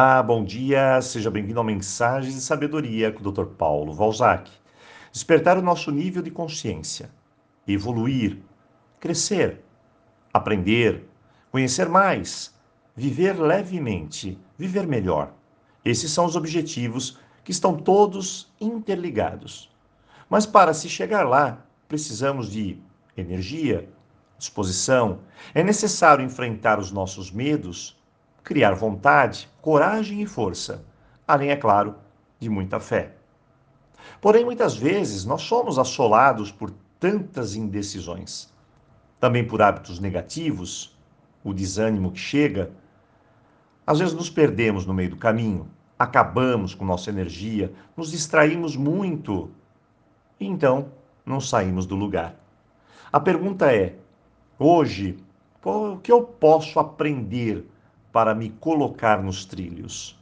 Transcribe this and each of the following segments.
Ah, bom dia, seja bem-vindo ao Mensagens de Sabedoria com o Dr. Paulo Valzac. Despertar o nosso nível de consciência, evoluir, crescer, aprender, conhecer mais, viver levemente, viver melhor. Esses são os objetivos que estão todos interligados. Mas para se chegar lá, precisamos de energia, disposição. É necessário enfrentar os nossos medos criar vontade, coragem e força, além, é claro, de muita fé. Porém, muitas vezes nós somos assolados por tantas indecisões, também por hábitos negativos, o desânimo que chega. Às vezes nos perdemos no meio do caminho, acabamos com nossa energia, nos distraímos muito e então não saímos do lugar. A pergunta é: hoje, o que eu posso aprender para me colocar nos trilhos?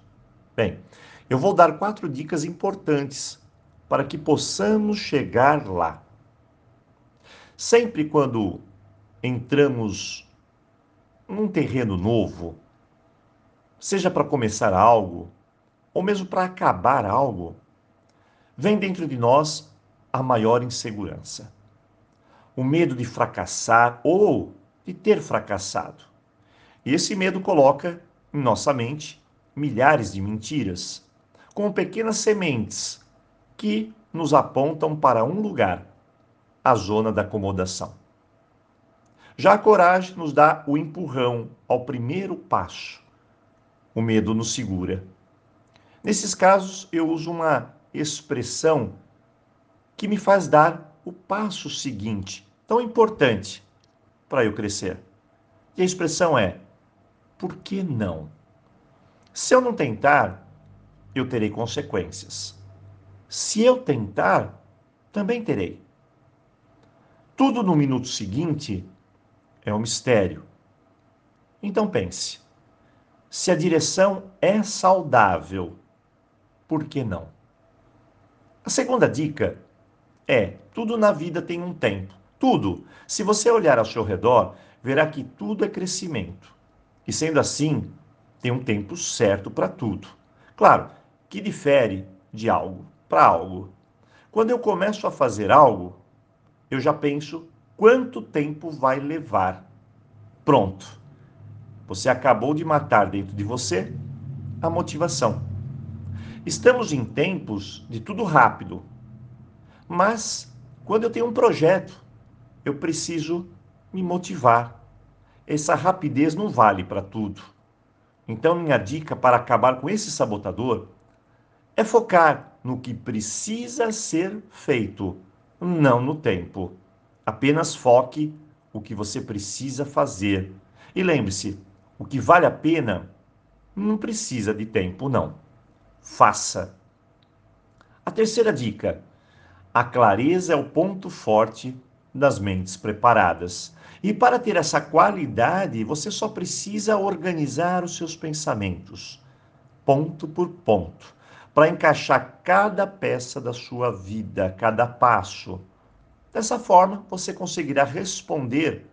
Bem, eu vou dar quatro dicas importantes para que possamos chegar lá. Sempre quando entramos num terreno novo, seja para começar algo ou mesmo para acabar algo, vem dentro de nós a maior insegurança. O medo de fracassar ou de ter fracassado. E esse medo coloca em nossa mente milhares de mentiras, como pequenas sementes que nos apontam para um lugar, a zona da acomodação. Já a coragem nos dá o empurrão ao primeiro passo. O medo nos segura. Nesses casos, eu uso uma expressão que me faz dar o passo seguinte, tão importante para eu crescer. E a expressão é: por que não? Se eu não tentar, eu terei consequências. Se eu tentar, também terei. Tudo no minuto seguinte é um mistério. Então pense: se a direção é saudável, por que não? A segunda dica é: tudo na vida tem um tempo. Tudo. Se você olhar ao seu redor, verá que tudo é crescimento. E sendo assim, tem um tempo certo para tudo. Claro, que difere de algo para algo. Quando eu começo a fazer algo, eu já penso quanto tempo vai levar. Pronto. Você acabou de matar dentro de você a motivação. Estamos em tempos de tudo rápido. Mas quando eu tenho um projeto, eu preciso me motivar, essa rapidez não vale para tudo. Então, minha dica para acabar com esse sabotador é focar no que precisa ser feito, não no tempo. Apenas foque o que você precisa fazer. E lembre-se, o que vale a pena não precisa de tempo, não. Faça. A terceira dica: a clareza é o ponto forte das mentes preparadas. E para ter essa qualidade, você só precisa organizar os seus pensamentos, ponto por ponto, para encaixar cada peça da sua vida, cada passo. Dessa forma, você conseguirá responder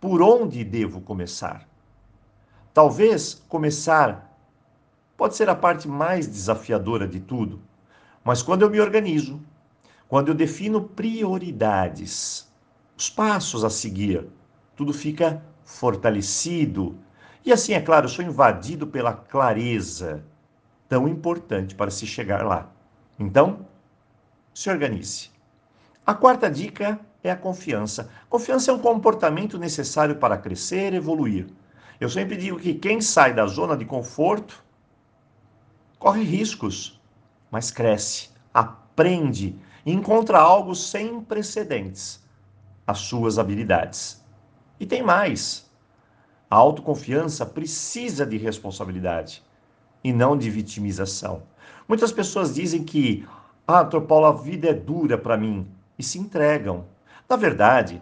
por onde devo começar. Talvez começar pode ser a parte mais desafiadora de tudo, mas quando eu me organizo, quando eu defino prioridades, os passos a seguir, tudo fica fortalecido. E assim, é claro, eu sou invadido pela clareza, tão importante para se chegar lá. Então, se organize. A quarta dica é a confiança. Confiança é um comportamento necessário para crescer e evoluir. Eu sempre digo que quem sai da zona de conforto corre riscos, mas cresce, aprende encontra algo sem precedentes as suas habilidades. E tem mais. A autoconfiança precisa de responsabilidade e não de vitimização. Muitas pessoas dizem que, ah, Paulo, a vida é dura para mim e se entregam. Na verdade,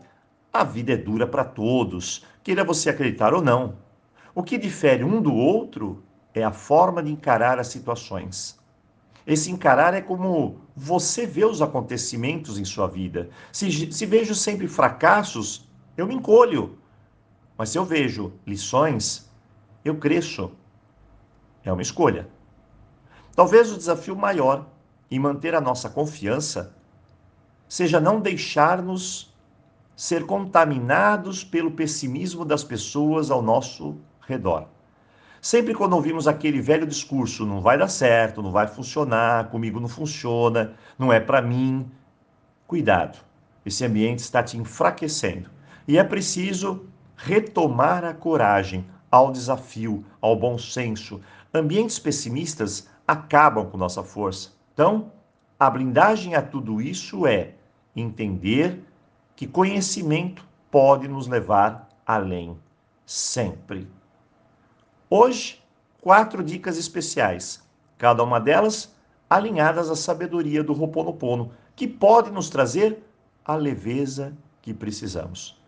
a vida é dura para todos, queira você acreditar ou não. O que difere um do outro é a forma de encarar as situações. Esse encarar é como você vê os acontecimentos em sua vida. Se, se vejo sempre fracassos, eu me encolho. Mas se eu vejo lições, eu cresço. É uma escolha. Talvez o desafio maior em manter a nossa confiança seja não deixar-nos ser contaminados pelo pessimismo das pessoas ao nosso redor. Sempre quando ouvimos aquele velho discurso, não vai dar certo, não vai funcionar, comigo não funciona, não é para mim, cuidado. Esse ambiente está te enfraquecendo. E é preciso retomar a coragem ao desafio, ao bom senso. Ambientes pessimistas acabam com nossa força. Então, a blindagem a tudo isso é entender que conhecimento pode nos levar além, sempre. Hoje, quatro dicas especiais, cada uma delas alinhadas à sabedoria do Roponopono, que pode nos trazer a leveza que precisamos.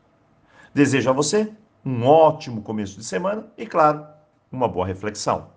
Desejo a você um ótimo começo de semana e, claro, uma boa reflexão.